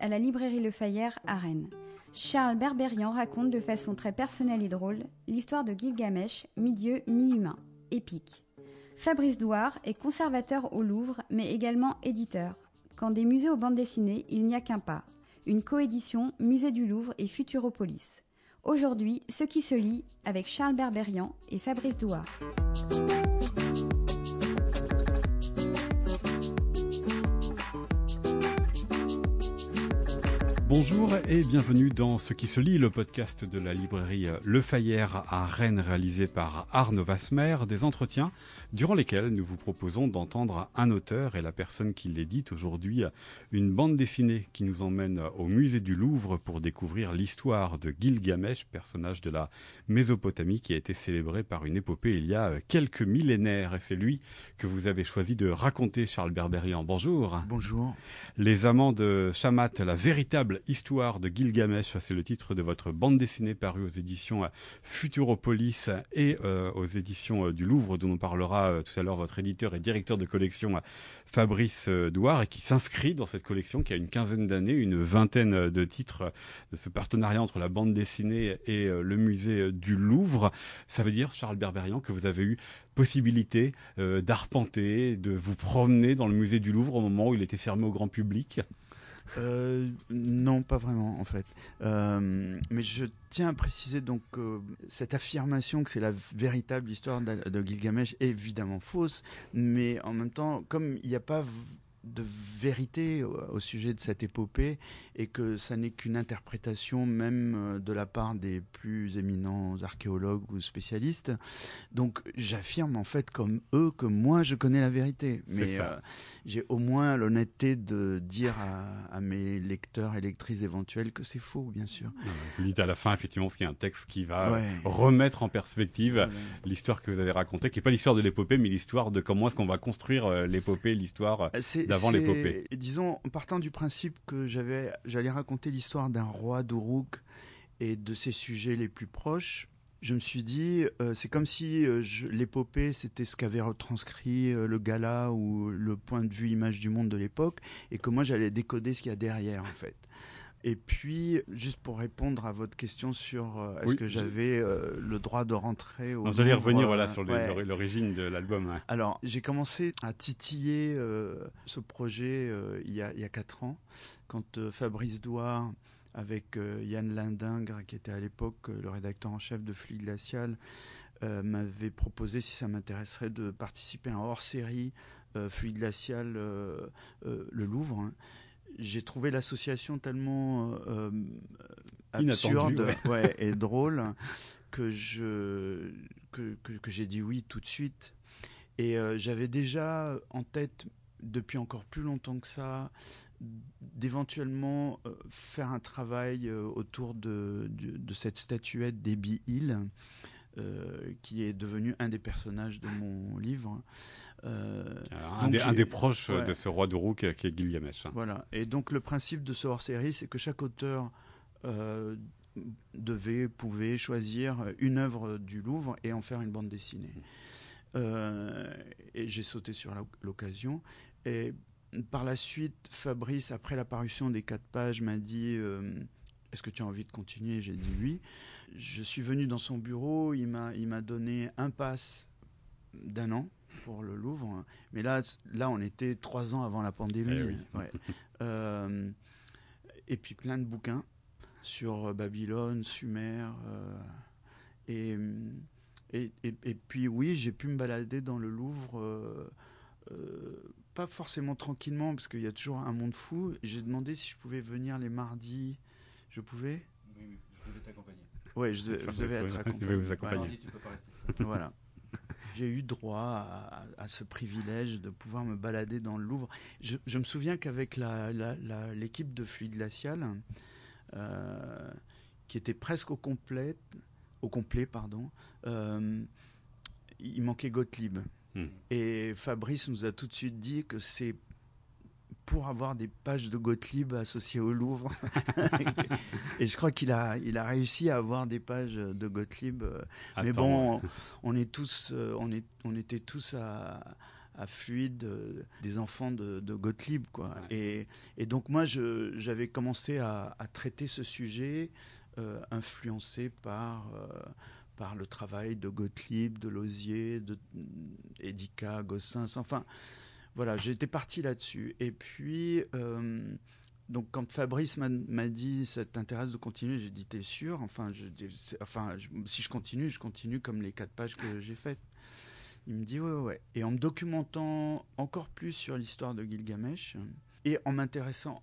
À la librairie Le Fayère à Rennes. Charles Berberian raconte de façon très personnelle et drôle l'histoire de Gilgamesh, mi-dieu, mi-humain, épique. Fabrice Douard est conservateur au Louvre, mais également éditeur. Quand des musées aux bandes dessinées, il n'y a qu'un pas. Une coédition Musée du Louvre et Futuropolis. Aujourd'hui, ce qui se lit avec Charles Berberian et Fabrice Douard. Bonjour et bienvenue dans Ce qui se lit, le podcast de la librairie Le Fayère à Rennes réalisé par Arnaud Vasmer, des entretiens durant lesquels nous vous proposons d'entendre un auteur et la personne qui l'édite. Aujourd'hui une bande dessinée qui nous emmène au musée du Louvre pour découvrir l'histoire de Gilgamesh, personnage de la Mésopotamie qui a été célébré par une épopée il y a quelques millénaires et c'est lui que vous avez choisi de raconter Charles Berberian. Bonjour. Bonjour. Les amants de Shamat, la véritable Histoire de Gilgamesh, c'est le titre de votre bande dessinée parue aux éditions Futuropolis et euh, aux éditions euh, du Louvre, dont on parlera euh, tout à l'heure votre éditeur et directeur de collection Fabrice Douard, et qui s'inscrit dans cette collection qui a une quinzaine d'années, une vingtaine de titres de ce partenariat entre la bande dessinée et le musée du Louvre. Ça veut dire, Charles Berberian, que vous avez eu possibilité d'arpenter, de vous promener dans le musée du Louvre au moment où il était fermé au grand public? Euh, non, pas vraiment en fait. Euh, mais je tiens à préciser donc euh, cette affirmation que c'est la véritable histoire de, de, Gilgamesh évidemment fausse, mais en même temps, comme il n'y a pas de vérité au, sujet de cette épopée et que ça n'est qu'une interprétation même euh, de la part des plus éminents archéologues ou spécialistes. Donc j'affirme en fait comme eux que moi je connais la vérité, mais euh, j'ai au moins l'honnêteté de dire à, mes lecteurs et lectrices éventuels que c'est faux, bien sûr. vous dites à la fin effectivement ce qui est un texte qui va remettre en perspective l'histoire que vous avez racontée, qui n'est pas l'histoire de l'épopée, mais l'histoire de comment est-ce qu'on va construire euh, l'épopée, l'histoire d'avant l'épopée. Disons, en partant du principe que j'avais, j'allais raconter l'histoire d'un roi d'Uruk et de ses sujets les plus proches, je me suis dit, euh, c'est comme si euh, l'épopée, c'était ce qu'avait retranscrit euh, le gala ou le point de vue image du monde de l'époque, et que moi j'allais décoder ce qu'il y a derrière en fait. Et puis, juste pour répondre à votre question sur euh, est-ce que j'avais euh, le droit de rentrer au. Vous allez revenir voilà, sur l'origine de l'album. Alors, j'ai commencé à titiller euh, ce projet il, y a, il y a quatre ans, quand Fabrice Douard, avec Yann Lindingre, qui était à l'époque le rédacteur en chef de Fluide Glacial, m'avait proposé si ça m'intéresserait de participer à un hors-série Fluide Glacial Le Louvre. Hein j'ai trouvé l'association tellement euh, absurde ouais. et drôle que je que, que, j'ai dit oui tout de suite. Et euh, j'avais déjà en tête depuis encore plus longtemps que ça d'éventuellement euh, faire un travail autour de, de, de, cette statuette d'Ebi Hill. qui est devenu un des personnages de mon livre. Euh, un, des, un, des, proches de ce roi de roue qui est Gilgamesh. Hein. Voilà. Et donc le principe de ce hors-série, c'est que chaque auteur euh, devait, pouvait choisir une œuvre du Louvre et en faire une bande dessinée. Euh, et j'ai sauté sur l'occasion. Et par la suite, Fabrice, après la parution des quatre pages, m'a dit Est-ce que tu as envie de continuer? J'ai dit oui. Je suis venu dans son bureau, il m'a donné un pass d'un an pour le Louvre. Mais là, là, on était trois ans avant la pandémie. Eh euh, et puis plein de bouquins sur euh, Babylone, Sumer. Euh, et, et, et, puis oui, j'ai pu me balader dans le Louvre. pas forcément tranquillement, parce qu'il y a toujours un monde fou. J'ai demandé si je pouvais venir les mardis. Je pouvais? Oui, je devais t'accompagner. Oui, je, devais être accompagné. vous accompagner. voilà j'ai eu droit à, ce privilège de pouvoir me balader dans le Louvre. Je, me souviens qu'avec l'équipe de Fluide Glacial, euh, qui était presque au complet, au complet pardon, euh, il manquait Gottlieb. Hmm. Et Fabrice nous a tout de suite dit que c'est pour avoir des pages de Gottlieb associées au Louvre. et je crois qu'il a, il a réussi à avoir des pages de Gottlieb. Euh, mais bon, on, est tous, euh, on, est, on était tous à, à Fluide des enfants de, Gottlieb. Quoi. Et, et, donc moi, j'avais commencé à, traiter ce sujet influencé par par le travail de Gottlieb, de Lozier, de Edica, Gossens, enfin voilà, j'étais parti là-dessus. Et puis, euh, donc quand Fabrice m'a dit ça t'intéresse de continuer, j'ai dit t'es sûr? Enfin, enfin si je continue, je continue comme les quatre pages que j'ai faites. Il me dit ouais, ouais. Et en me documentant encore plus sur l'histoire de Gilgamesh et en m'intéressant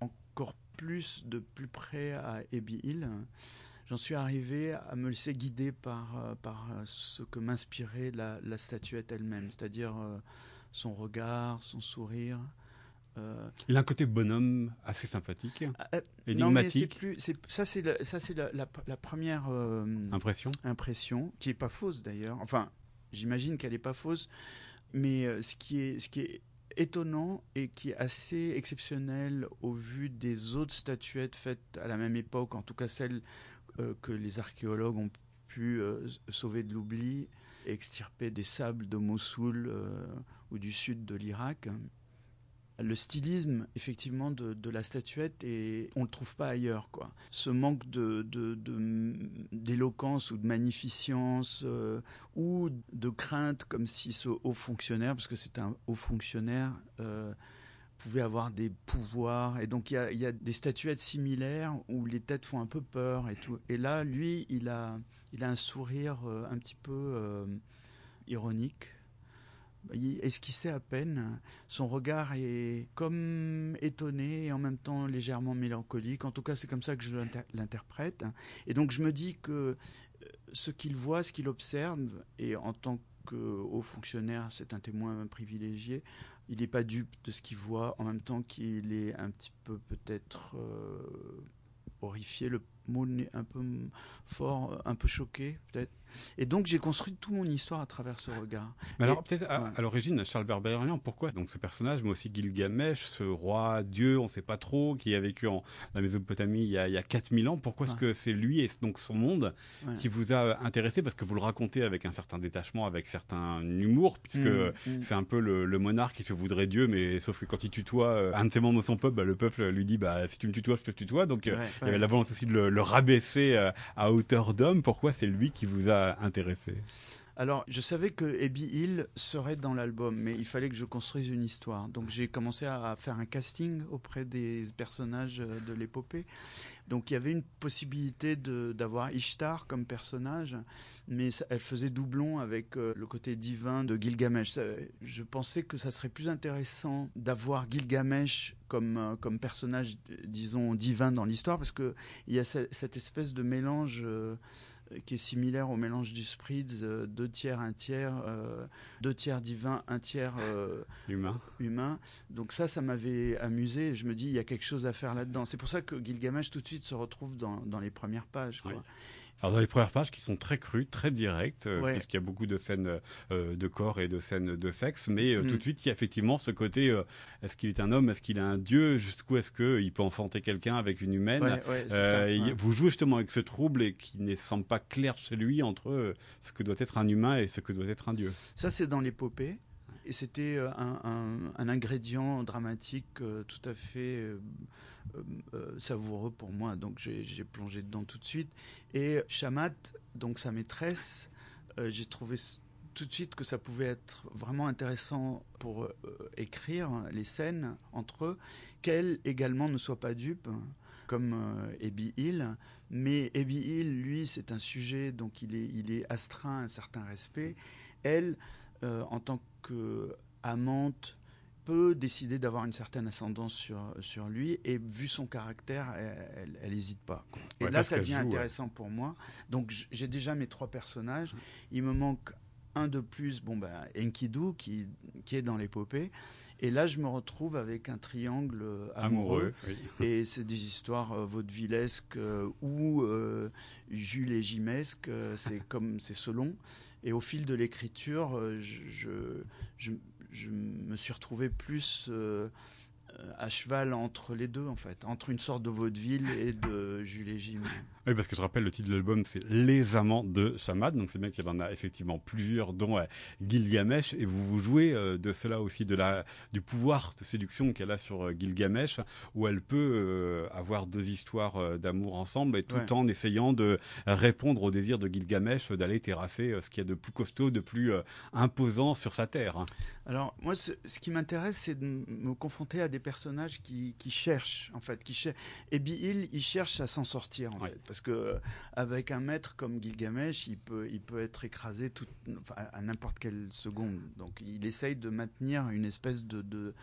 encore plus de plus près à Ebi Hill, j'en suis arrivé à me laisser guider par, par ce que m'inspirait la, la, statuette elle-même, c'est-à-dire euh, son regard, son sourire. Euh, il a un côté bonhomme assez sympathique, euh, énigmatique. Non, mais plus, ça c'est la, ça c'est la, la, première euh, impression. Impression qui est pas fausse d'ailleurs. Enfin, j'imagine qu'elle est pas fausse, mais ce qui est ce qui est étonnant et qui est assez exceptionnel au vu des autres statuettes faites à la même époque, en tout cas celles que les archéologues ont pu sauver de l'oubli, extirper des sables de Mossoul ou du sud de l'Irak. Le stylisme, effectivement, de, la statuette, et on ne le trouve pas ailleurs. Quoi. Ce manque d'éloquence de, ou de magnificence euh, ou de crainte, comme si ce haut fonctionnaire, parce que c'est un haut fonctionnaire, euh, pouvait avoir des pouvoirs. Et donc, il y a, des statuettes similaires où les têtes font un peu peur et tout. Et là, lui, il a, il a un sourire euh, un petit peu ironique il esquissait à peine? Son regard est comme étonné et en même temps légèrement mélancolique. En tout cas, c'est comme ça que je l'interprète. Et donc, je me dis que euh, ce qu'il voit, ce qu'il observe, et en tant que haut fonctionnaire, c'est un témoin privilégié. Il n'est pas dupe de ce qu'il voit, en même temps qu'il est un petit peu peut-être euh, horrifié. Mot un peu fort, un peu choqué peut-être. Et donc j'ai construit toute mon histoire à travers ce regard. Mais alors peut-être à, l'origine, Charles Berberian, pourquoi? Donc ce personnage, mais aussi Gilgamesh, ce roi dieu, on ne sait pas trop, qui a vécu en la Mésopotamie il y a, il y a 4000 ans, pourquoi est-ce que c'est lui et donc son monde qui vous a intéressé? Parce que vous le racontez avec un certain détachement, avec certain humour, puisque mmh, mmh. c'est un peu le, monarque qui se voudrait dieu, mais sauf que quand il tutoie euh, un de ses membres de son peuple, bah, le peuple lui dit bah si tu me tutoies, je te tutoie. Donc euh, il y avait la volonté aussi de le, rabaisser euh, à hauteur d'homme. Pourquoi c'est lui qui vous a intéressé? Alors, je savais que Abby Hill serait dans l'album, mais il fallait que je construise une histoire. Donc, j'ai commencé à faire un casting auprès des personnages de l'épopée. Donc, il y avait une possibilité d'avoir Ishtar comme personnage, mais elle faisait doublon avec euh, le côté divin de Gilgamesh. Je pensais que ça serait plus intéressant d'avoir Gilgamesh comme, euh, comme personnage, disons, divin dans l'histoire, parce qu'il y a cette, espèce de mélange. Euh, qui est similaire au mélange du Spritz, euh, deux tiers, un tiers, euh, deux tiers divin, un tiers euh, humain. humain. Donc ça, ça m'avait amusé. Je me dis, il y a quelque chose à faire là-dedans. C'est pour ça que Gilgamesh tout de suite se retrouve dans, dans les premières pages. Quoi. Alors dans les premières pages qui sont très crues, très directes, euh, puisqu'il y a beaucoup de scènes euh, de corps et de scènes de sexe, mais euh, tout mm. de suite il y a effectivement ce côté est-ce qu'il est un homme, est-ce qu'il est un dieu, jusqu'où est-ce qu'il peut enfanter quelqu'un avec une humaine Vous jouez justement avec ce trouble et qui ne semble pas clair chez lui entre ce que doit être un humain et ce que doit être un dieu. Ça c'est dans l'épopée. Et c'était un, un, ingrédient dramatique tout à fait euh, euh, savoureux pour moi. Donc j'ai plongé dedans tout de suite. Et Shamat, donc sa maîtresse, euh, j'ai trouvé tout de suite que ça pouvait être vraiment intéressant pour écrire les scènes entre eux, qu'elle également ne soit pas dupe, comme euh, Hill. Mais Abby Hill, lui, c'est un sujet, donc il est, il est astreint à un certain respect. Elle, en tant qu'amante, peut décider d'avoir une certaine ascendance sur, sur lui et vu son caractère, elle n'hésite pas. Et là, ça devient intéressant pour moi. Donc j'ai déjà mes trois personnages. Il me manque un de plus, bon ben Enkidu qui, qui est dans l'épopée. Et là, je me retrouve avec un triangle amoureux. Et c'est des histoires euh, vaudevillesques euh, ou euh, Jules et Gimesques. c'est comme c'est selon. Et au fil de l'écriture, je, je, je, me suis retrouvé plus à cheval entre les deux, en fait, entre une sorte de vaudeville et de Jules et Jim. Oui, parce que je rappelle, le titre de l'album, c'est Les Amants de Shamat. Donc c'est bien qu'il en a effectivement plusieurs, dont euh, Gilgamesh. Et vous vous jouez euh, de cela aussi, de la, du pouvoir de séduction qu'elle a sur euh, Gilgamesh, où elle peut avoir deux histoires d'amour ensemble, et tout en essayant de répondre au désir de Gilgamesh d'aller terrasser ce qu'il y a de plus costaud, de plus imposant sur sa terre. Alors moi, ce, qui m'intéresse, c'est de me confronter à des personnages qui, cherchent, en fait, qui. Et Bill, il cherche à s'en sortir, en fait, parce que euh, avec un maître comme Gilgamesh, il peut, il peut être écrasé tout, à n'importe quelle seconde. Donc, il essaye de maintenir une espèce de, de,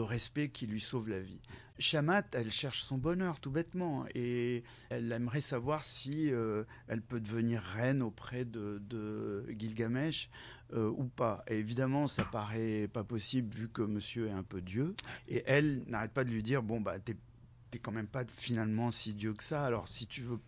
respect qui lui sauve la vie. Shamat, elle cherche son bonheur tout bêtement et elle aimerait savoir si euh, elle peut devenir reine auprès de, de Gilgamesh euh, ou pas. Évidemment, ça paraît pas possible vu que monsieur est un peu Dieu. Et elle n'arrête pas de lui dire bon bah t'es quand même pas finalement si Dieu que ça. Alors si tu veux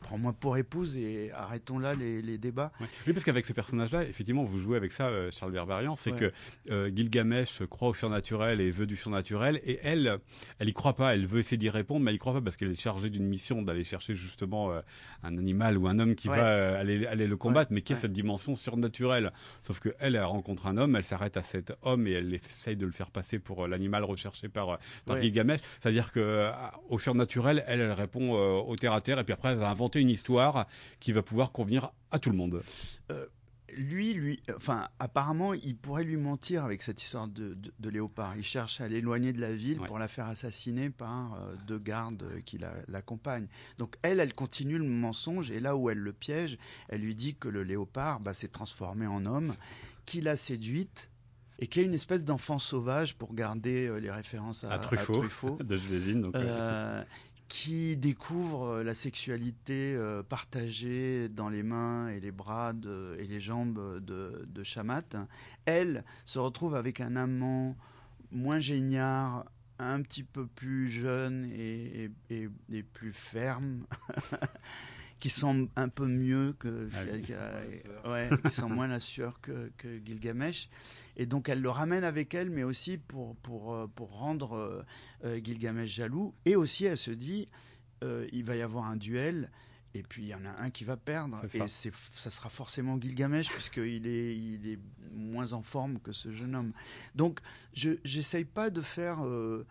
prends-moi pour épouse et arrêtons là les, débats. Oui, parce qu'avec ces personnages-là, effectivement, vous jouez avec ça, euh, Charles Berberian, c'est que euh, Gilgamesh croit au surnaturel et veut du surnaturel, et elle, elle y croit pas, elle veut essayer d'y répondre, mais elle y croit pas parce qu'elle est chargée d'une mission d'aller chercher justement euh, un animal ou un homme qui va aller, aller le combattre, mais qui a cette dimension surnaturelle. Sauf que elle, elle rencontre un homme, elle s'arrête à cet homme et elle essaye de le faire passer pour l'animal recherché par, par Gilgamesh. C'est-à-dire que au surnaturel, elle, elle répond au terre à terre, et puis après, elle va inventer une histoire qui va pouvoir convenir à tout le monde. Euh, lui, lui, enfin, apparemment, il pourrait lui mentir avec cette histoire de, léopard. Il cherche à l'éloigner de la ville pour la faire assassiner par euh, deux gardes qui l'accompagnent. Donc elle, elle continue le mensonge et là où elle le piège, elle lui dit que le léopard bah, s'est transformé en homme, qu'il a séduite et qui est une espèce d'enfant sauvage pour garder euh, les références à, Truffaut, de qui découvre euh, la sexualité euh, partagée dans les mains et les bras et les jambes de, de Shamat, elle se retrouve avec un amant moins génial, un petit peu plus jeune et plus ferme. qui semble un peu mieux que, ah ouais, qui sent moins la sueur que, que, Gilgamesh. Et donc elle le ramène avec elle, mais aussi pour, pour, euh, pour rendre euh, euh, Gilgamesh jaloux. Et aussi elle se dit, il va y avoir un duel. Et puis il y en a un qui va perdre, et c'est, ça sera forcément Gilgamesh, puisqu'il est, il est moins en forme que ce jeune homme. Donc je n'essaye pas de faire euh,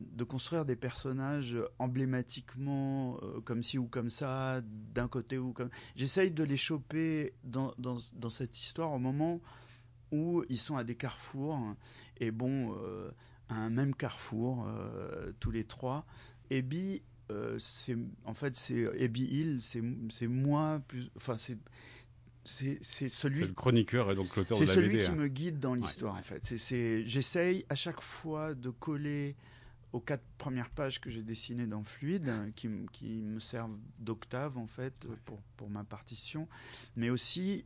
de construire des personnages emblématiquement euh, comme ci ou comme ça, d'un côté ou comme. J'essaye de les choper dans, dans, dans, cette histoire au moment où ils sont à des carrefours. Et bon, euh, à un même carrefour, tous les trois. Ebi, c'est en fait, c'est Ebi Hill, c'est moi plus. Enfin, c'est c'est celui. C'est le chroniqueur et donc l'auteur de la C'est celui qui hein. me guide dans l'histoire en fait. C'est j'essaye à chaque fois de coller aux quatre premières pages que j'ai dessinées dans Fluide, qui, qui me servent d'octave en fait pour, pour ma partition, mais aussi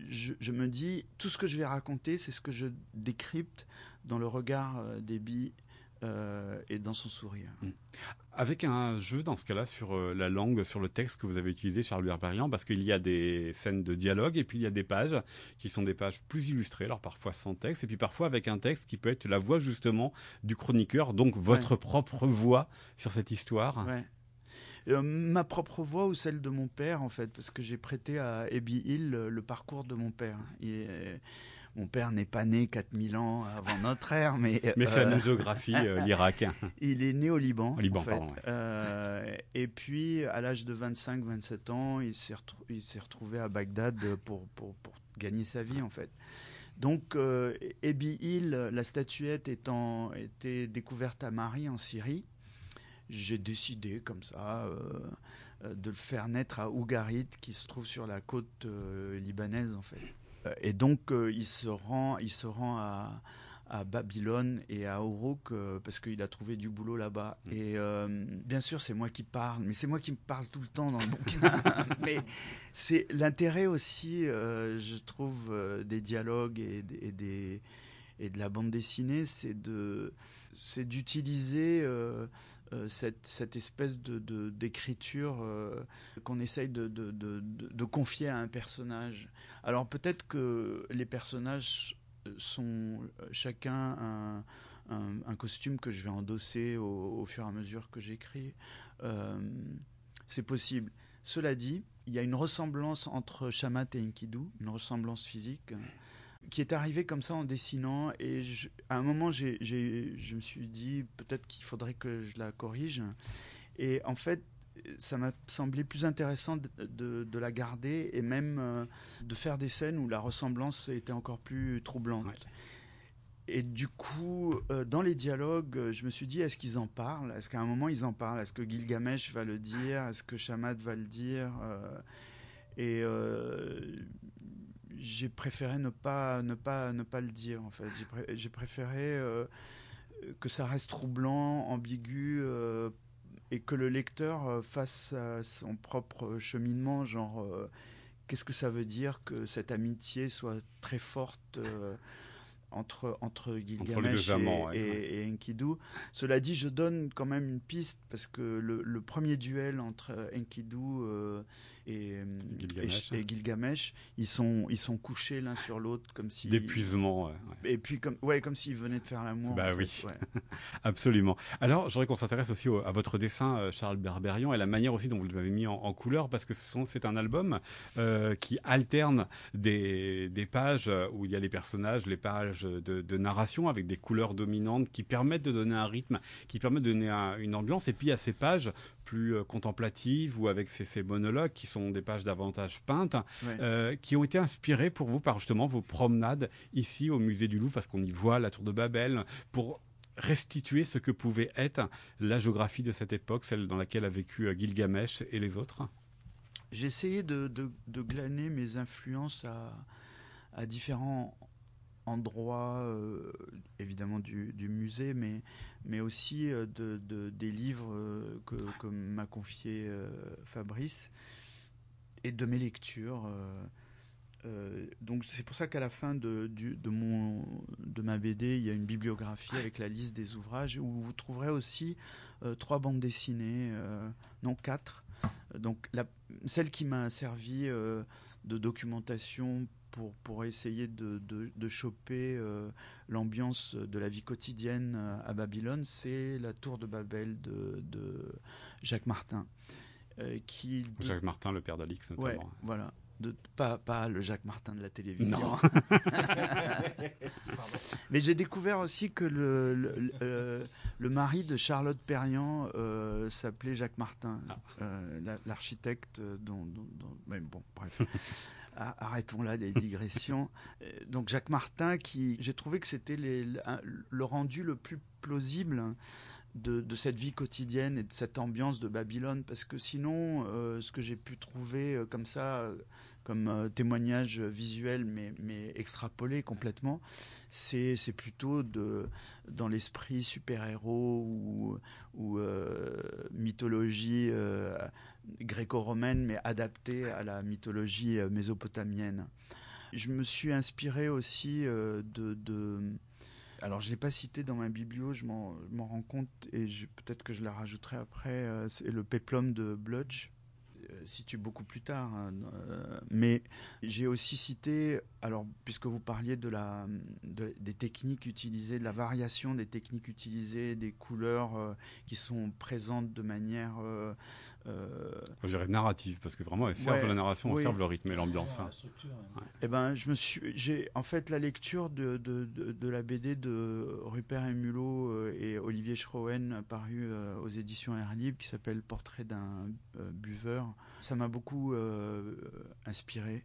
je, je, me dis tout ce que je vais raconter, c'est ce que je décrypte dans le regard euh, des billes euh, et dans son sourire. Mm. Avec un jeu dans ce cas-là sur euh, la langue, sur le texte que vous avez utilisé, Charles Herberian, parce qu'il y a des scènes de dialogue et puis il y a des pages qui sont des pages plus illustrées, alors parfois sans texte et puis parfois avec un texte qui peut être la voix justement du chroniqueur, donc votre propre voix sur cette histoire. Euh, ma propre voix ou celle de mon père en fait, parce que j'ai prêté à Ebi Hill le, parcours de mon père. Mon père n'est pas né 4000 ans avant notre ère, mais... mais c'est la géographie, euh, l'Irak. Il est né au Liban. Au Liban, pardon. Euh, et puis, à l'âge de 25-27 ans, il s'est retrouvé à Bagdad pour, pour, pour, gagner sa vie, en fait. Donc, euh, Ebi Hill, la statuette étant été découverte à Marie en Syrie, j'ai décidé comme ça euh, de le faire naître à Ougarit, qui se trouve sur la côte libanaise, en fait. Et donc, euh, il se rend, il se rend à, Babylone et à Uruk euh, parce qu'il a trouvé du boulot là-bas. Mm. Et euh, bien sûr, c'est moi qui parle, mais c'est moi qui me parle tout le temps dans le bouquin. mais c'est l'intérêt aussi, je trouve, des dialogues et, des, et de la bande dessinée, c'est de, c'est d'utiliser euh, cette, espèce de, d'écriture euh, qu'on essaye de, de, confier à un personnage. Alors peut-être que les personnages sont chacun un, costume que je vais endosser au, fur et à mesure que j'écris. Euh, c'est possible. Cela dit, il y a une ressemblance entre Shamat et Enkidu, une ressemblance physique qui est arrivée comme ça en dessinant. Et à un moment, je me suis dit peut-être qu'il faudrait que je la corrige. Et en fait, ça m'a semblé plus intéressant de, de, la garder et même euh, de faire des scènes où la ressemblance était encore plus troublante. Et du coup, euh, dans les dialogues, je me suis dit, est-ce qu'ils en parlent? Est-ce qu'à un moment, ils en parlent? Est-ce que Gilgamesh va le dire? Est-ce que Shamat va le dire? Euh, Et j'ai préféré ne pas, ne, pas, ne pas le dire, en fait. J'ai préféré que ça reste troublant, ambigu, et que le lecteur euh, fasse son propre cheminement, genre euh, qu'est-ce que ça veut dire que cette amitié soit très forte euh, entre, entre Gilgamesh et, et, Enkidu. Cela dit, je donne quand même une piste parce que le, le premier duel entre Enkidu et Gilgamesh. Et, Gilgamesh, ils sont ils sont couchés l'un sur l'autre comme si d'épuisement. Et puis comme ouais comme s'ils venaient de faire l'amour. Bah oui, absolument. Alors j'aurais qu'on s'intéresse aussi à votre dessin euh, Charles Berberian et la manière aussi dont vous l'avez mis en, couleur parce que c'est un album euh, qui alterne des, des pages où il y a les personnages, les pages de, de, narration avec des couleurs dominantes qui permettent de donner un rythme, qui permettent de donner une ambiance et puis il y a ces pages plus euh, contemplatives ou avec ces, ces monologues qui sont des pages davantage peintes, euh, qui ont été inspirées pour vous par justement vos promenades ici au musée du Louvre, parce qu'on y voit la tour de Babel, pour restituer ce que pouvait être la géographie de cette époque, celle dans laquelle a vécu euh, Gilgamesh et les autres? J'ai essayé de, glaner mes influences à, différents endroits, euh, évidemment du, musée, mais, mais aussi de, des livres que, que m'a confié Fabrice et de mes lectures. Euh, euh, donc c'est pour ça qu'à la fin de, de, mon, de ma BD, il y a une bibliographie avec la liste des ouvrages où vous trouverez aussi euh, trois bandes dessinées, non quatre. Donc la, celle qui m'a servi de documentation pour, pour essayer de, de, choper l'ambiance de la vie quotidienne à Babylone, c'est la tour de Babel de, de Jacques Martin. Euh, qui Jacques Martin, le père d'Alix, notamment. Ouais, voilà. De, pas, pas le Jacques Martin de la télévision. Mais j'ai découvert aussi que le, le, euh, mari de Charlotte Perriand euh, s'appelait Jacques Martin, ah. l'architecte dont, Mais bon, bref. Arrêtons là les digressions. Donc Jacques Martin, qui j'ai trouvé que c'était le rendu le plus plausible de, cette vie quotidienne et de cette ambiance de Babylone, parce que sinon, euh, ce que j'ai pu trouver euh, comme ça, euh, comme témoignage visuel, mais, extrapolé complètement, c'est plutôt dans l'esprit super-héros ou, ou mythologie gréco-romaine, mais adaptée à la mythologie mésopotamienne. Je me suis inspiré aussi de alors, je ne l'ai pas cité dans ma biblio, je m'en rends compte et peut-être que je la rajouterai après. Euh, c'est le peplum de Bludge, euh, situé beaucoup plus tard. Hein, euh, mais j'ai aussi cité, alors puisque vous parliez de la, des techniques utilisées, de la variation des techniques utilisées, des couleurs qui sont présentes de manière euh... Je dirais narrative, parce que vraiment, elles servent la narration, elles servent le rythme et l'ambiance. Hein. Eh ben, je me suis, j'ai, en fait, la lecture de, de, de, la BD de Rupert Emulot euh, et Olivier Schroen, paru euh, aux éditions Air Libre, qui s'appelle Portrait d'un euh, buveur, ça m'a beaucoup inspiré.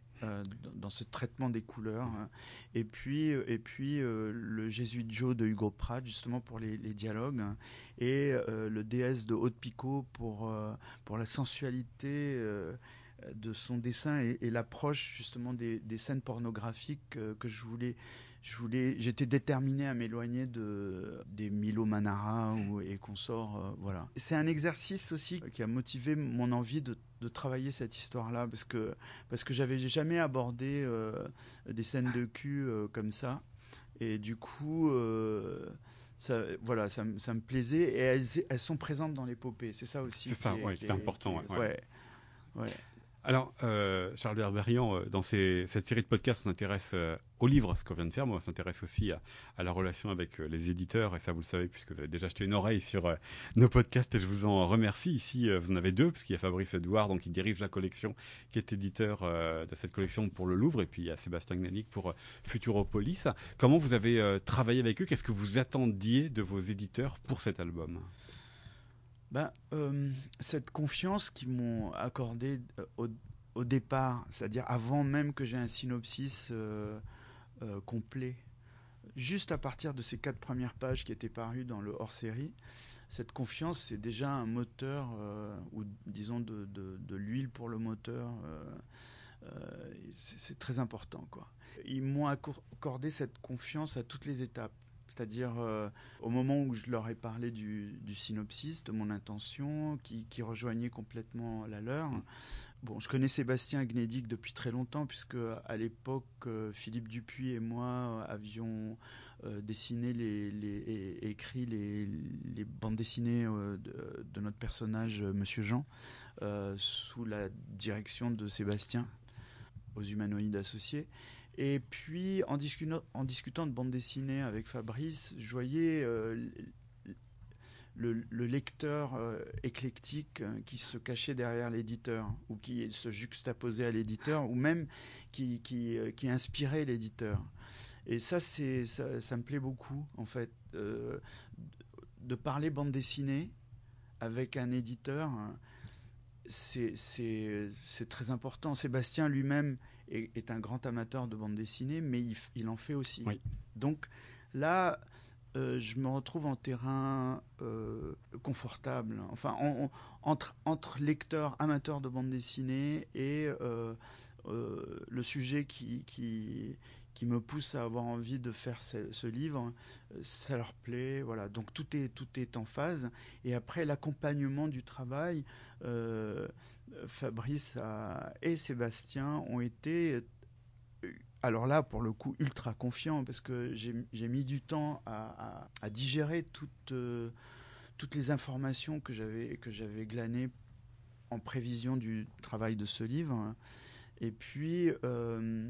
Dans ce traitement des couleurs. Hein. Et puis, et puis le Jésuite Joe de Hugo Pratt, justement pour les, dialogues. Hein et euh, le DS de Haute Picot pour, euh, pour la sensualité euh, de son dessin et, l'approche justement des, des, scènes pornographiques que je voulais je voulais j'étais déterminé à m'éloigner de des Milo Manara ou, et consorts voilà c'est un exercice aussi qui a motivé mon envie de, de travailler cette histoire là parce que parce que j'avais jamais abordé des scènes de cul comme ça et du coup ça, voilà, ça, ça, me plaisait et elles, elles sont présentes dans l'épopée. C'est ça aussi. C'est ça, ouais, qui est important. Ouais. ouais. Alors, euh, Charles Berberian, euh, dans cette série de podcasts, s'intéresse euh, au livre, ce qu'on vient de faire, mais on s'intéresse aussi à, la relation avec les éditeurs, et ça vous le savez puisque vous avez déjà acheté une oreille sur nos podcasts, et je vous en remercie. Ici, vous en avez deux, puisqu'il y a Fabrice Edouard, donc qui dirige la collection, qui est éditeur de cette collection pour le Louvre, et puis il y a Sébastien Gnanic pour Futuropolis. Comment vous avez travaillé avec eux? Qu'est-ce que vous attendiez de vos éditeurs pour cet album? Ben, euh, cette confiance qu'ils m'ont accordée euh, au, départ, c'est-à-dire avant même que j'ai un synopsis euh, complet, juste à partir de ces quatre premières pages qui étaient parues dans le hors-série, cette confiance, c'est déjà un moteur, ou disons de, de l'huile pour le moteur. c'est très important. Quoi. Ils m'ont accordé cette confiance à toutes les étapes. C'est-à-dire euh, au moment où je leur ai parlé du, synopsis, de mon intention, qui, rejoignait complètement la leur. Bon, je connais Sébastien Gnedic depuis très longtemps, puisque à l'époque, euh, Philippe Dupuis et moi avions euh, dessiné les, et écrit les, bandes dessinées de, notre personnage, Monsieur Jean, sous la direction de Sébastien, aux humanoïdes associés. Et puis, en discutant, de bande dessinée avec Fabrice, je voyais euh, le, lecteur euh, éclectique euh, qui se cachait derrière l'éditeur, ou qui se juxtaposait à l'éditeur, ou même qui, inspirait l'éditeur. Et ça, ça, me plaît beaucoup, en fait, de parler bande dessinée avec un éditeur. C'est, c'est très important. Sébastien lui-même est, un grand amateur de bande dessinée, mais il, en fait aussi. Donc là, euh, je me retrouve en terrain euh, confortable, enfin entre, entre lecteurs amateurs de bande dessinée et euh, le sujet qui, qui, qui, me pousse à avoir envie de faire ce, livre, ça leur plaît, voilà. Donc tout est, tout est en phase. Et après l'accompagnement du travail, Fabrice et Sébastien ont été, euh, alors là, pour le coup, ultra confiants, parce que j'ai mis du temps à, digérer toutes, euh, toutes les informations que j'avais glanées en prévision du travail de ce livre. Et puis, euh,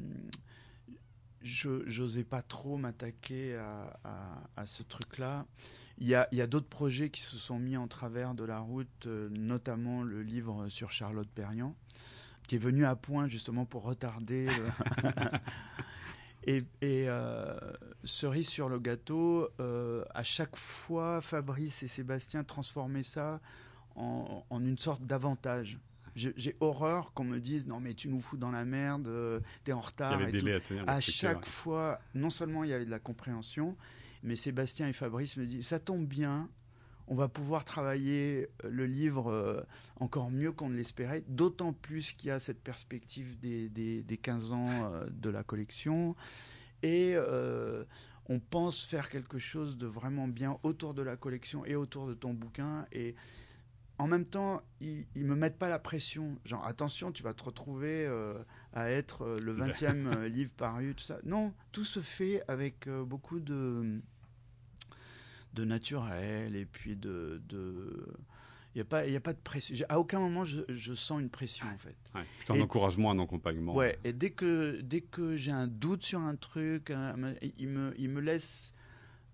je n'osais pas trop m'attaquer à, ce truc-là. Il y a, d'autres projets qui se sont mis en travers de la route, euh, notamment le livre sur Charlotte Perriand, qui est venu à point justement pour retarder. et, euh, cerise sur le gâteau, euh, à chaque fois, Fabrice et Sébastien transformaient ça en, une sorte d'avantage. J'ai horreur qu'on me dise non mais tu nous fous dans la merde, t'es en retard. à, chaque fois, non seulement il y avait de la compréhension, mais Sébastien et Fabrice me disent, ça tombe bien, on va pouvoir travailler euh, le livre euh, encore mieux qu'on ne l'espérait, d'autant plus qu'il y a cette perspective des, des, 15 ans euh, de la collection. Et on pense faire quelque chose de vraiment bien autour de la collection et autour de ton bouquin. Et en même temps, ils, ne me mettent pas la pression. Genre, attention, tu vas te retrouver à être le 20e livre paru, tout ça. Non, tout se fait avec beaucoup de de naturel et puis de. il n'y a, pas, y a pas de pression. À aucun moment, je, sens une pression, en fait. Ouais, un encouragement, un accompagnement. Ouais, et dès que, dès que j'ai un doute sur un truc, il, me, il me laisse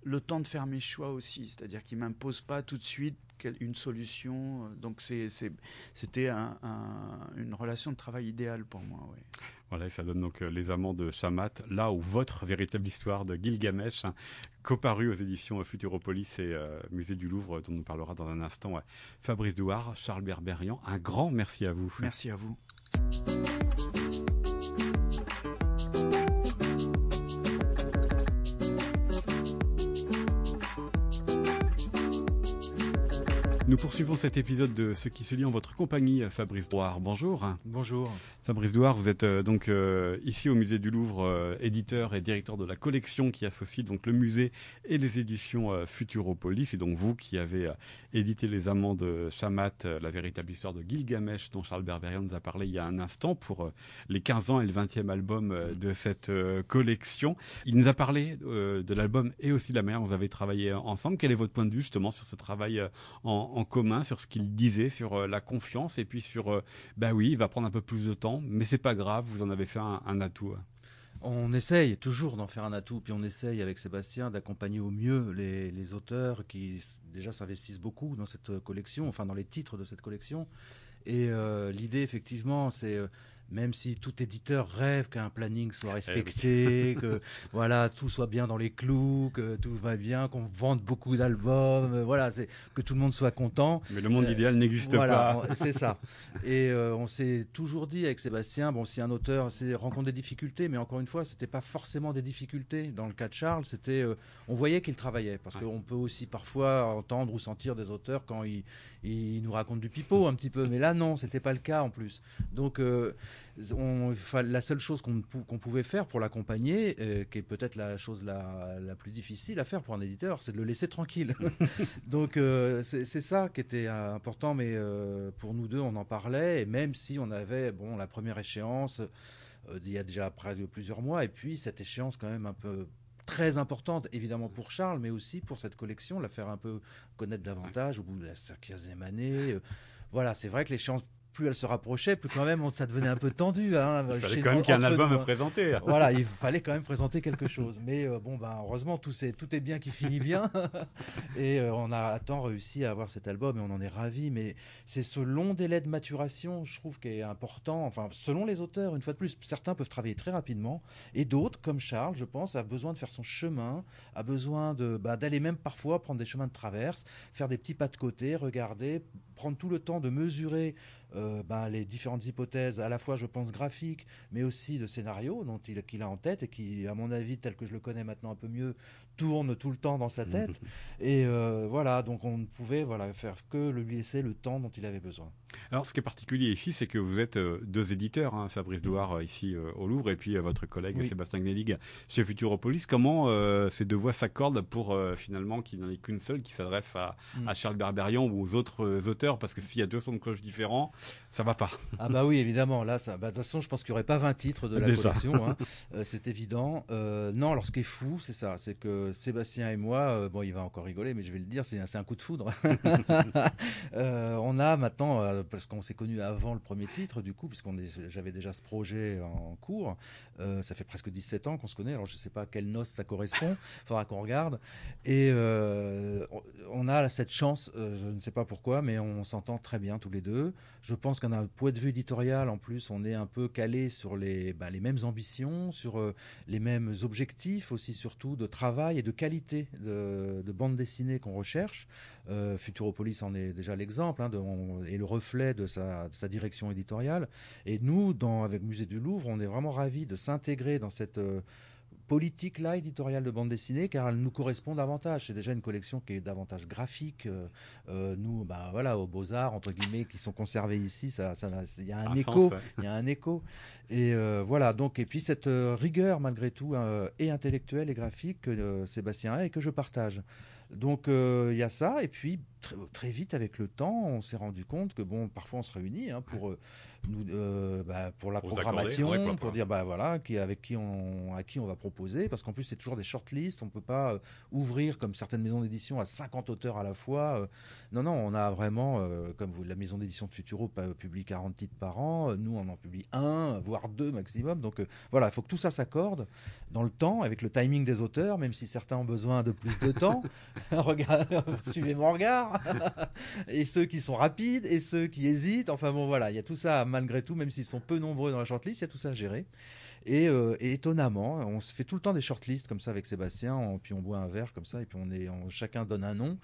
le temps de faire mes choix aussi. C'est-à-dire qu'il ne m'impose pas tout de suite une solution. Donc c'était un, une relation de travail idéale pour moi. Ouais. Voilà, et ça donne donc euh, Les Amants de Chamat, là où votre véritable histoire de Gilgamesh, hein, coparu aux éditions Futuropolis et euh, Musée du Louvre, dont nous parlera dans un instant Fabrice Douard, Charles Berberian. Un grand merci à vous. Merci à vous. Nous poursuivons cet épisode de Ce qui se lit en votre compagnie, Fabrice Douard. Bonjour. Bonjour. Fabrice Douard, vous êtes euh, donc euh, ici au musée du Louvre, euh, éditeur et directeur de la collection qui associe donc le musée et les éditions Futuropolis. Et donc vous qui avez édité Les Amants de Chamat, la véritable histoire de Gilgamesh dont Charles Berberian nous a parlé il y a un instant pour les 15 ans et le 20e album de cette collection. Il nous a parlé de l'album et aussi de la manière dont vous avez travaillé ensemble. Quel est votre point de vue justement sur ce travail en en commun sur ce qu'il disait, sur la confiance et puis sur, bah oui, il va prendre un peu plus de temps, mais c'est pas grave, vous en avez fait un, atout. On essaye toujours d'en faire un atout, puis on essaye avec Sébastien d'accompagner au mieux les, les, auteurs qui déjà s'investissent beaucoup dans cette collection, enfin dans les titres de cette collection. Et l'idée, effectivement, c'est même si tout éditeur rêve qu'un planning soit eh respecté, que voilà tout soit bien dans les clous, que tout va bien, qu'on vende beaucoup d'albums, euh, voilà, c'est que tout le monde soit content. Mais le monde euh, idéal n'existe pas. c'est ça. Et euh, on s'est toujours dit avec Sébastien, bon, si un auteur rencontre des difficultés, mais encore une fois, c'était pas forcément des difficultés. Dans le cas de Charles, c'était, on voyait qu'il travaillait, parce qu'on peut aussi parfois entendre ou sentir des auteurs quand ils, ils nous racontent du pipeau un petit peu, mais là non, c'était pas le cas en plus. Donc on, la seule chose qu'on pouvait faire pour l'accompagner, euh, qui est peut-être la chose la, plus difficile à faire pour un éditeur, c'est de le laisser tranquille. Donc euh, c'est ça qui était euh, important, mais pour nous deux, on en parlait, et même si on avait bon la première échéance il y a déjà près de plusieurs mois, et puis cette échéance quand même un peu très importante, évidemment pour Charles, mais aussi pour cette collection, la faire un peu connaître davantage au bout de la 15e année. voilà, c'est vrai que l'échéance plus elle se rapprochait, plus quand même ça devenait un peu tendu. Hein, il fallait quand même qu'il y ait un album à hein. présenter. Voilà, il fallait quand même présenter quelque chose. Mais euh, bon, ben, heureusement, tout est, tout est bien qui finit bien. et euh, on a à temps réussi à avoir cet album et on en est ravi. Mais c'est ce long délai de maturation, je trouve, qui est important. Enfin, selon les auteurs, une fois de plus, certains peuvent travailler très rapidement et d'autres, comme Charles, je pense, a besoin de faire son chemin, a besoin de bah, d'aller même parfois prendre des chemins de traverse, faire des petits pas de côté, regarder, prendre tout le temps de mesurer euh, ben, les différentes hypothèses, à la fois, je pense, graphiques, mais aussi de scénarios dont il, qu'il a en tête et qui, à mon avis, tel que je le connais maintenant un peu mieux, tourne tout le temps dans sa tête. et euh, voilà, donc on ne pouvait voilà, faire que lui laisser le temps dont il avait besoin. Alors, ce qui est particulier ici, c'est que vous êtes euh, deux éditeurs, hein, Fabrice Douard ici au Louvre et puis votre collègue Sébastien Gnelig chez Futuropolis. Comment ces deux voix s'accordent pour finalement qu'il n'y en ait qu'une seule qui s'adresse à, mm. à Charles Berberian ou aux autres auteurs? Parce que s'il y a deux sons de cloche différents, ça va pas. Ah bah oui, évidemment. Là, ça, bah, de toute façon, je pense qu'il n'y aurait pas 20 titres de la collection. Hein. Euh, c'est évident. Euh, non, alors ce qui est fou, c'est ça, c'est que Sébastien et moi, euh, bon, il va encore rigoler, mais je vais le dire, c'est un coup de foudre. on a maintenant, parce qu'on s'est connus avant le premier titre, du coup, puisqu'on j'avais déjà ce projet en cours. ça fait presque 17 ans qu'on se connaît. Alors je ne sais pas à quelle noce ça correspond. Il faudra qu'on regarde. Et on a cette chance, je ne sais pas pourquoi, mais on s'entend très bien tous les deux. Je pense qu'un point de vue éditorial, en plus, on est un peu calé sur les, les mêmes ambitions, sur euh, les mêmes objectifs aussi, surtout de travail et de qualité de, bande dessinée qu'on recherche. Euh, Futuropolis en est déjà l'exemple hein, et le reflet de sa, direction éditoriale. Et nous, avec Musée du Louvre, on est vraiment ravis de s'intégrer dans cette... Euh, politique là éditoriale de bande dessinée car elle nous correspond davantage. C'est déjà une collection qui est davantage graphique. Euh, euh, nous, bah voilà, aux beaux arts entre guillemets qui sont conservés ici, ça, il y a un, écho, il y a un écho. Et euh, voilà donc et puis cette rigueur malgré tout et intellectuelle et graphique que Sébastien a et que je partage. Donc il y a ça et puis très, vite avec le temps, on s'est rendu compte que bon, parfois on se réunit hein, pour nous, euh, bah, pour la programmation, pour dire bah voilà, qui, avec qui on, à qui on va proposer, parce qu'en plus c'est toujours des shortlists, on peut pas euh, ouvrir comme certaines maisons d'édition à 50 auteurs à la fois. Euh. non non, on a vraiment, comme vous, la maison d'édition de Futuro publie 40 titres par an, nous on en publie un, voire deux maximum. Donc voilà, il faut que tout ça s'accorde dans le temps, avec le timing des auteurs, même si certains ont besoin de plus de temps. suivez mon regard. et ceux qui sont rapides et ceux qui hésitent. Enfin bon voilà, il y a tout ça malgré tout, même s'ils sont peu nombreux dans la shortlist, il y a tout ça à gérer. Et, euh, étonnamment, on se fait tout le temps des shortlists comme ça avec Sébastien, puis on boit un verre comme ça, et puis on est, chacun donne un nom.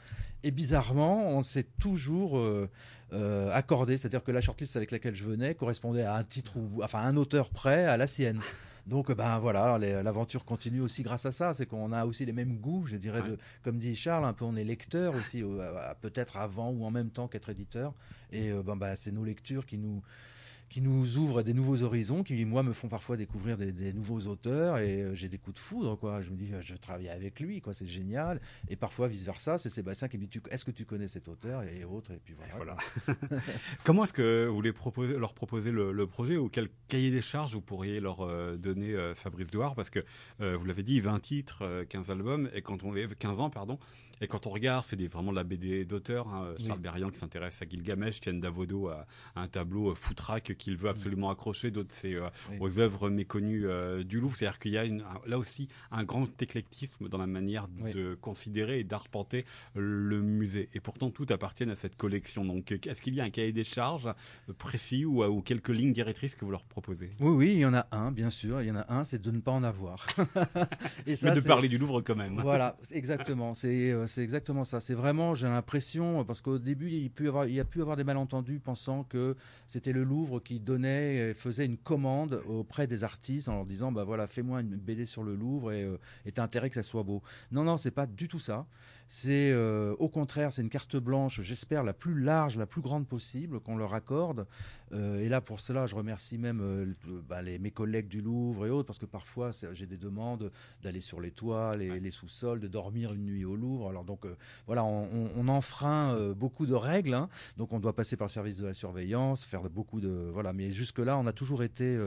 Et bizarrement, on s'est toujours euh, euh, accordé, c'est-à-dire que la shortlist avec laquelle je venais correspondait à un titre ou enfin un auteur prêt à la sienne. Donc ben voilà, l'aventure continue aussi grâce à ça. C'est qu'on a aussi les mêmes goûts, je dirais, de, comme dit Charles, un peu on est lecteur aussi, peut-être avant ou en même temps qu'être éditeur. Et ben, ben, c'est nos lectures qui nous qui nous ouvrent des nouveaux horizons, qui moi me font parfois découvrir des, nouveaux auteurs et euh, j'ai des coups de foudre quoi. Je me dis je travaille avec lui quoi, c'est génial. Et parfois vice versa, c'est Sébastien qui me dit est-ce que tu connais cet auteur et autres et puis voilà. Comment est-ce que vous proposer, leur proposer le, projet ou quel cahier des charges vous pourriez leur euh, donner euh, Fabrice Douard? Parce que vous l'avez dit 20 titres, 15 albums et quand on les 15 ans pardon et quand on regarde c'est vraiment de la BD d'auteur hein, Charles Berrian qui s'intéresse à Gilgamesh, Tienne Davodo à, un tableau foutraque qu'il veut absolument accrocher, d'autres c'est euh, aux œuvres méconnues euh, du Louvre. C'est-à-dire qu'il y a une, là aussi un grand éclectisme dans la manière de considérer et d'arpenter le musée. Et pourtant, tout appartient à cette collection. Donc, est-ce qu'il y a un cahier des charges précis ou, ou, quelques lignes directrices que vous leur proposez? Oui, oui, il y en a un, bien sûr. Il y en a un, c'est de ne pas en avoir. et ça, Mais de parler du Louvre quand même. Voilà, exactement. C'est euh, exactement ça. C'est vraiment, j'ai l'impression, parce qu'au début, il, peut avoir, il y a pu avoir des malentendus pensant que c'était le Louvre qui donnait, faisait une commande auprès des artistes en leur disant bah voilà, fais-moi une BD sur le Louvre et euh, t'as intérêt que ça soit beau. Non, non, c'est pas du tout ça. C'est euh, au contraire, c'est une carte blanche, j'espère la plus large, la plus grande possible qu'on leur accorde. Euh, et là, pour cela, je remercie même euh, bah, les, mes collègues du Louvre et autres, parce que parfois j'ai des demandes d'aller sur les toits, les, sous-sols, de dormir une nuit au Louvre. Donc voilà, on, enfreint beaucoup de règles, hein. donc on doit passer par le service de la surveillance, faire beaucoup de voilà. Mais jusque là, on a toujours été,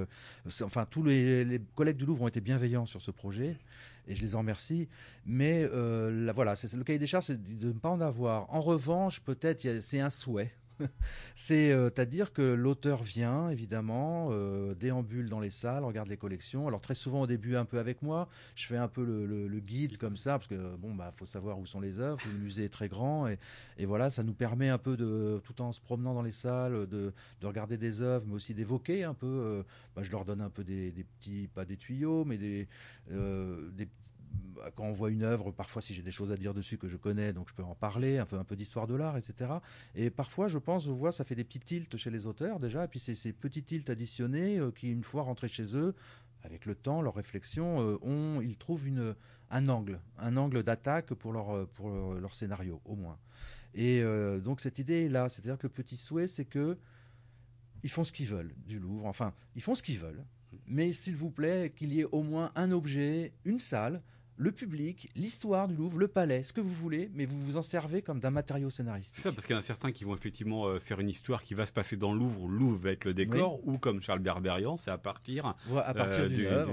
enfin tous les, collègues du Louvre ont été bienveillants sur ce projet et je les en remercie. Mais euh, voilà, le cahier des charges, c'est de ne pas en avoir. En revanche, peut-être, c'est un souhait. C'est-à-dire euh, que l'auteur vient, évidemment, euh, déambule dans les salles, regarde les collections. Alors très souvent au début un peu avec moi, je fais un peu le, guide comme ça, parce que bon, bah, faut savoir où sont les œuvres. Le musée est très grand et, voilà, ça nous permet un peu de, tout en se promenant dans les salles, de, regarder des œuvres, mais aussi d'évoquer un peu. bah, je leur donne un peu des, petits, pas des tuyaux, mais des, des quand on voit une œuvre, parfois si j'ai des choses à dire dessus que je connais, donc je peux en parler, un peu, un peu d'histoire de l'art, etc. Et parfois, je pense, je vois, ça fait des petits tilts chez les auteurs déjà, et puis c'est ces petits tilts additionnés euh, qui, une fois rentrés chez eux, avec le temps, leur réflexion, euh, ont, ils trouvent une, un angle, un angle d'attaque pour leur, pour leur scénario, au moins. Et euh, donc cette idée est là, c'est-à-dire que le petit souhait, c'est que ils font ce qu'ils veulent du Louvre, enfin, ils font ce qu'ils veulent, mais s'il vous plaît, qu'il y ait au moins un objet, une salle, le public, l'histoire du Louvre, le palais, ce que vous voulez, mais vous vous en servez comme d'un matériau scénaristique. C'est ça, parce qu'il y en a certains qui vont effectivement euh, faire une histoire qui va se passer dans le Louvre, le Louvre va être le décor, ou comme Charles Berberian, c'est à partir, à partir euh,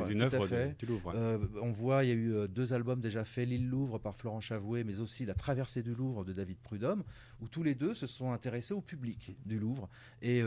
d'une œuvre, du, Louvre. Euh, on voit, il y a eu deux albums déjà faits, L'île Louvre par Florent Chavouet, mais aussi La traversée du Louvre de David Prudhomme, où tous les deux se sont intéressés au public du Louvre, et,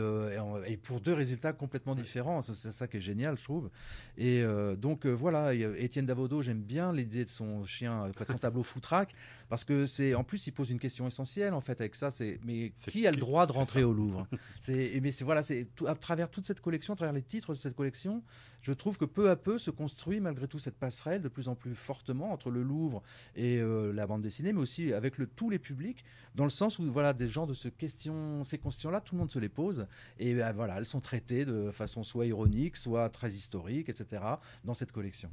et pour deux résultats complètement différents. C'est ça qui est génial, je trouve. Et donc voilà, Étienne Davodo, j'aime bien les de son chien, de son tableau foutraque, parce que c'est en plus il pose une question essentielle en fait avec ça, c'est mais qui a le droit de rentrer au Louvre C'est mais c'est voilà, c'est à travers toute cette collection, à travers les titres de cette collection, je trouve que peu à peu se construit malgré tout cette passerelle de plus en plus fortement entre le Louvre et euh, la bande dessinée, mais aussi avec le, tous les publics, dans le sens où voilà des gens de ce question, ces questions-là, tout le monde se les pose et ben, voilà, elles sont traitées de façon soit ironique, soit très historique, etc. dans cette collection.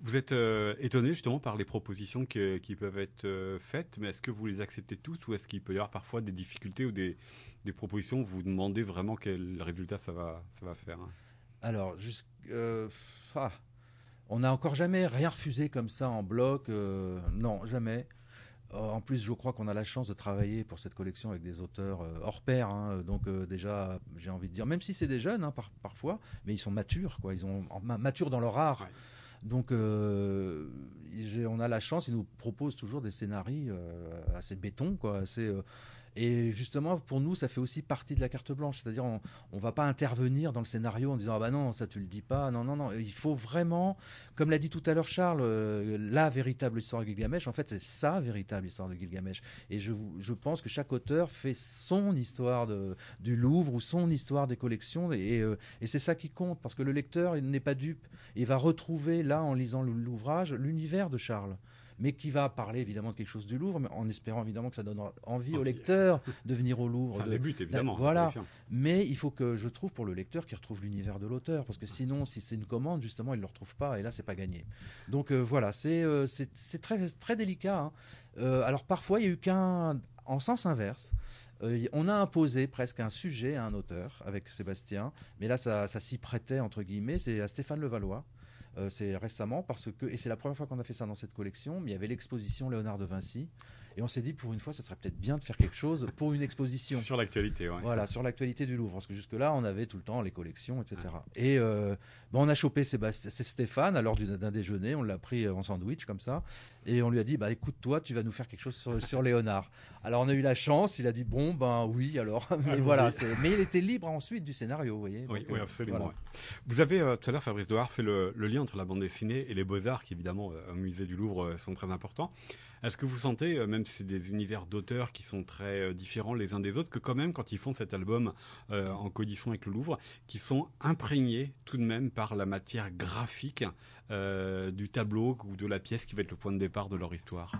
Vous êtes euh, étonné justement par les propositions qui peuvent être euh, faites, mais est-ce que vous les acceptez tous ou est-ce qu'il peut y avoir parfois des difficultés ou des, propositions où vous demandez vraiment quel résultat ça va, ça va faire hein? Alors, euh, ah, on n'a encore jamais rien refusé comme ça en bloc, non, jamais. En plus, je crois qu'on a la chance de travailler pour cette collection avec des auteurs hors pair. Hein. donc déjà, j'ai envie de dire, même si c'est des jeunes hein, parfois, mais ils sont matures, quoi. Ils ont matures dans leur art. Donc, euh, on a la chance, ils nous proposent toujours des scénarios euh, assez béton, quoi, assez euh, et justement, pour nous, ça fait aussi partie de la carte blanche. C'est-à-dire, on ne va pas intervenir dans le scénario en disant ah bah non, ça tu le dis pas. Non, non, non. Il faut vraiment, comme l'a dit tout à l'heure Charles, euh, la véritable histoire de Gilgamesh. En fait, c'est sa véritable histoire de Gilgamesh. Et je, pense que chaque auteur fait son histoire du Louvre ou son histoire des collections. Et, euh, et c'est ça qui compte parce que le lecteur, il n'est pas dupe. Il va retrouver là, en lisant l'ouvrage, l'univers de Charles mais qui va parler évidemment de quelque chose du Louvre, mais en espérant évidemment que ça donne envie au lecteur de venir au Louvre. C'est un début, évidemment. Voilà. Mais il faut que je trouve pour le lecteur qu'il retrouve l'univers de l'auteur, parce que sinon, si c'est une commande, justement, il ne le retrouve pas, et là, c'est pas gagné. Donc euh, voilà, c'est euh, c'est très, très délicat. Hein. Euh, alors parfois, il y a eu qu'un en sens inverse. Euh, on a imposé presque un sujet à un auteur avec Sébastien, mais là ça, ça s'y prêtait entre guillemets, c'est à Stéphane Levallois. Euh, c'est récemment parce que, et c'est la première fois qu'on a fait ça dans cette collection, mais il y avait l'exposition Léonard de Vinci. Et on s'est dit, pour une fois, ça serait peut-être bien de faire quelque chose pour une exposition. Sur l'actualité, ouais. Voilà, sur l'actualité du Louvre. Parce que jusque-là, on avait tout le temps les collections, etc. Et euh, ben, on a chopé Sébastien, Stéphane, l'heure d'un déjeuner, on l'a pris en sandwich, comme ça. Et on lui a dit, bah écoute, toi, tu vas nous faire quelque chose sur, Léonard. Alors on a eu la chance, il a dit, bon, ben oui, alors. mais voilà, mais il était libre ensuite du scénario, vous voyez. Oui, oui, absolument. Vous avez euh, tout à l'heure, Fabrice Doard, fait le, lien entre la bande dessinée et les beaux-arts, qui évidemment, euh, au musée du Louvre, sont très importants. Est-ce que vous sentez, euh, même si c'est des univers d'auteurs qui sont très euh, différents les uns des autres, que quand même, quand ils font cet album euh, en codition avec le Louvre, qu'ils sont imprégnés tout de même par la matière graphique du tableau ou de la pièce qui va être le point de départ de leur histoire?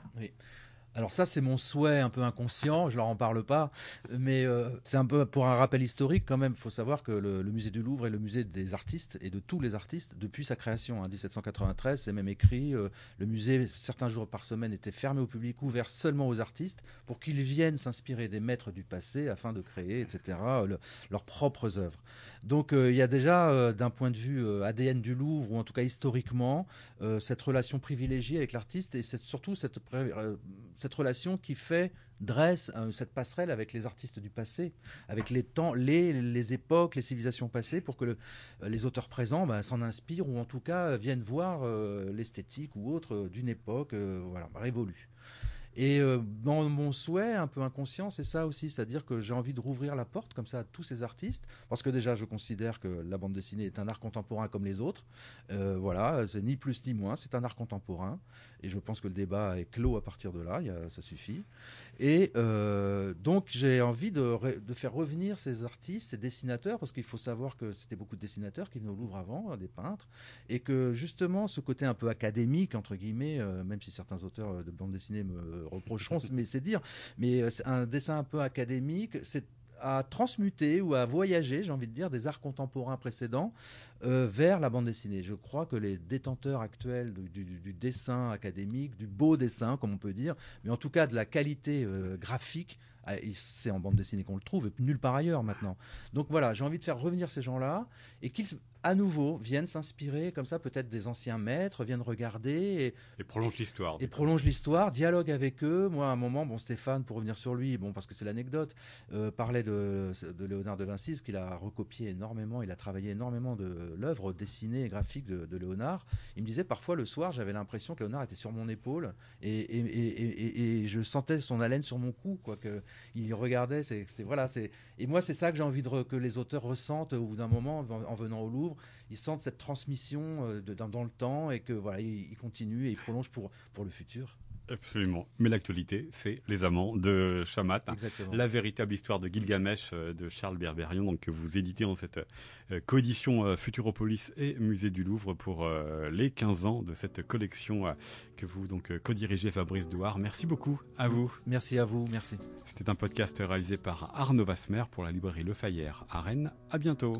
Alors ça, c'est mon souhait un peu inconscient, je leur en parle pas, mais euh, c'est un peu pour un rappel historique quand même. Il faut savoir que le, musée du Louvre est le musée des artistes et de tous les artistes depuis sa création. En hein, 1793, c'est même écrit. Euh, le musée, certains jours par semaine, était fermé au public, ouvert seulement aux artistes pour qu'ils viennent s'inspirer des maîtres du passé afin de créer, etc., leurs propres œuvres. Donc euh, il y a déjà, d'un point de vue ADN du Louvre ou en tout cas historiquement, cette relation privilégiée avec l'artiste et surtout cette relation qui fait dresse euh, cette passerelle avec les artistes du passé, avec les temps, les, les époques, les civilisations passées, pour que euh, les auteurs présents ben, s'en inspirent ou en tout cas viennent voir euh, l'esthétique ou autre d'une époque voilà, révolue. Et euh, mon souhait un peu inconscient, c'est ça aussi, c'est-à-dire que j'ai envie de rouvrir la porte comme ça à tous ces artistes, parce que déjà je considère que la bande dessinée est un art contemporain comme les autres. Euh, voilà, c'est ni plus ni moins, c'est un art contemporain, et je pense que le débat est clos à partir de là, ça suffit. Et euh, donc j'ai envie de, faire revenir ces artistes, ces dessinateurs, parce qu'il faut savoir que c'était beaucoup de dessinateurs qui venaient au avant, des peintres, et que justement ce côté un peu académique entre guillemets, même si certains auteurs de bande dessinée me reprocheront, mais c'est dire. Mais euh, un dessin un peu académique, c'est à transmuter ou à voyager, j'ai envie de dire, des arts contemporains précédents euh, vers la bande dessinée. Je crois que les détenteurs actuels du, dessin académique, du beau dessin, comme on peut dire, mais en tout cas de la qualité euh, graphique, c'est en bande dessinée qu'on le trouve, et nulle part ailleurs maintenant. Donc voilà, j'ai envie de faire revenir ces gens-là et qu'ils à nouveau viennent s'inspirer comme ça peut-être des anciens maîtres, viennent regarder et, prolongent l'histoire. Et prolongent l'histoire, dialogue avec eux. Moi à un moment, bon Stéphane, pour revenir sur lui, bon parce que c'est l'anecdote, euh, parlait de, Léonard de Vinci, qu'il a recopié énormément, il a travaillé énormément de l'œuvre dessinée et graphique de, Léonard. Il me disait parfois le soir, j'avais l'impression que Léonard était sur mon épaule et, et, je sentais son haleine sur mon cou, quoi que il regardait. C'est voilà, c'est et moi c'est ça que j'ai envie de, que les auteurs ressentent au bout d'un moment en venant au Louvre ils sentent cette transmission euh, dans, le temps et que voilà, ils, continuent et ils prolongent pour, pour le futur. Absolument. Mais l'actualité, c'est Les Amants de Chamat. La véritable histoire de Gilgamesh euh, de Charles Berberian, donc que vous éditez dans cette euh, coédition Futuropolis et Musée du Louvre pour les 15 ans de cette collection que vous donc co-dirigez Fabrice Douard. Merci beaucoup à vous. Merci à vous, merci. C'était un podcast réalisé par Arnaud Vasmer pour la librairie Le Fayère à Rennes. À bientôt.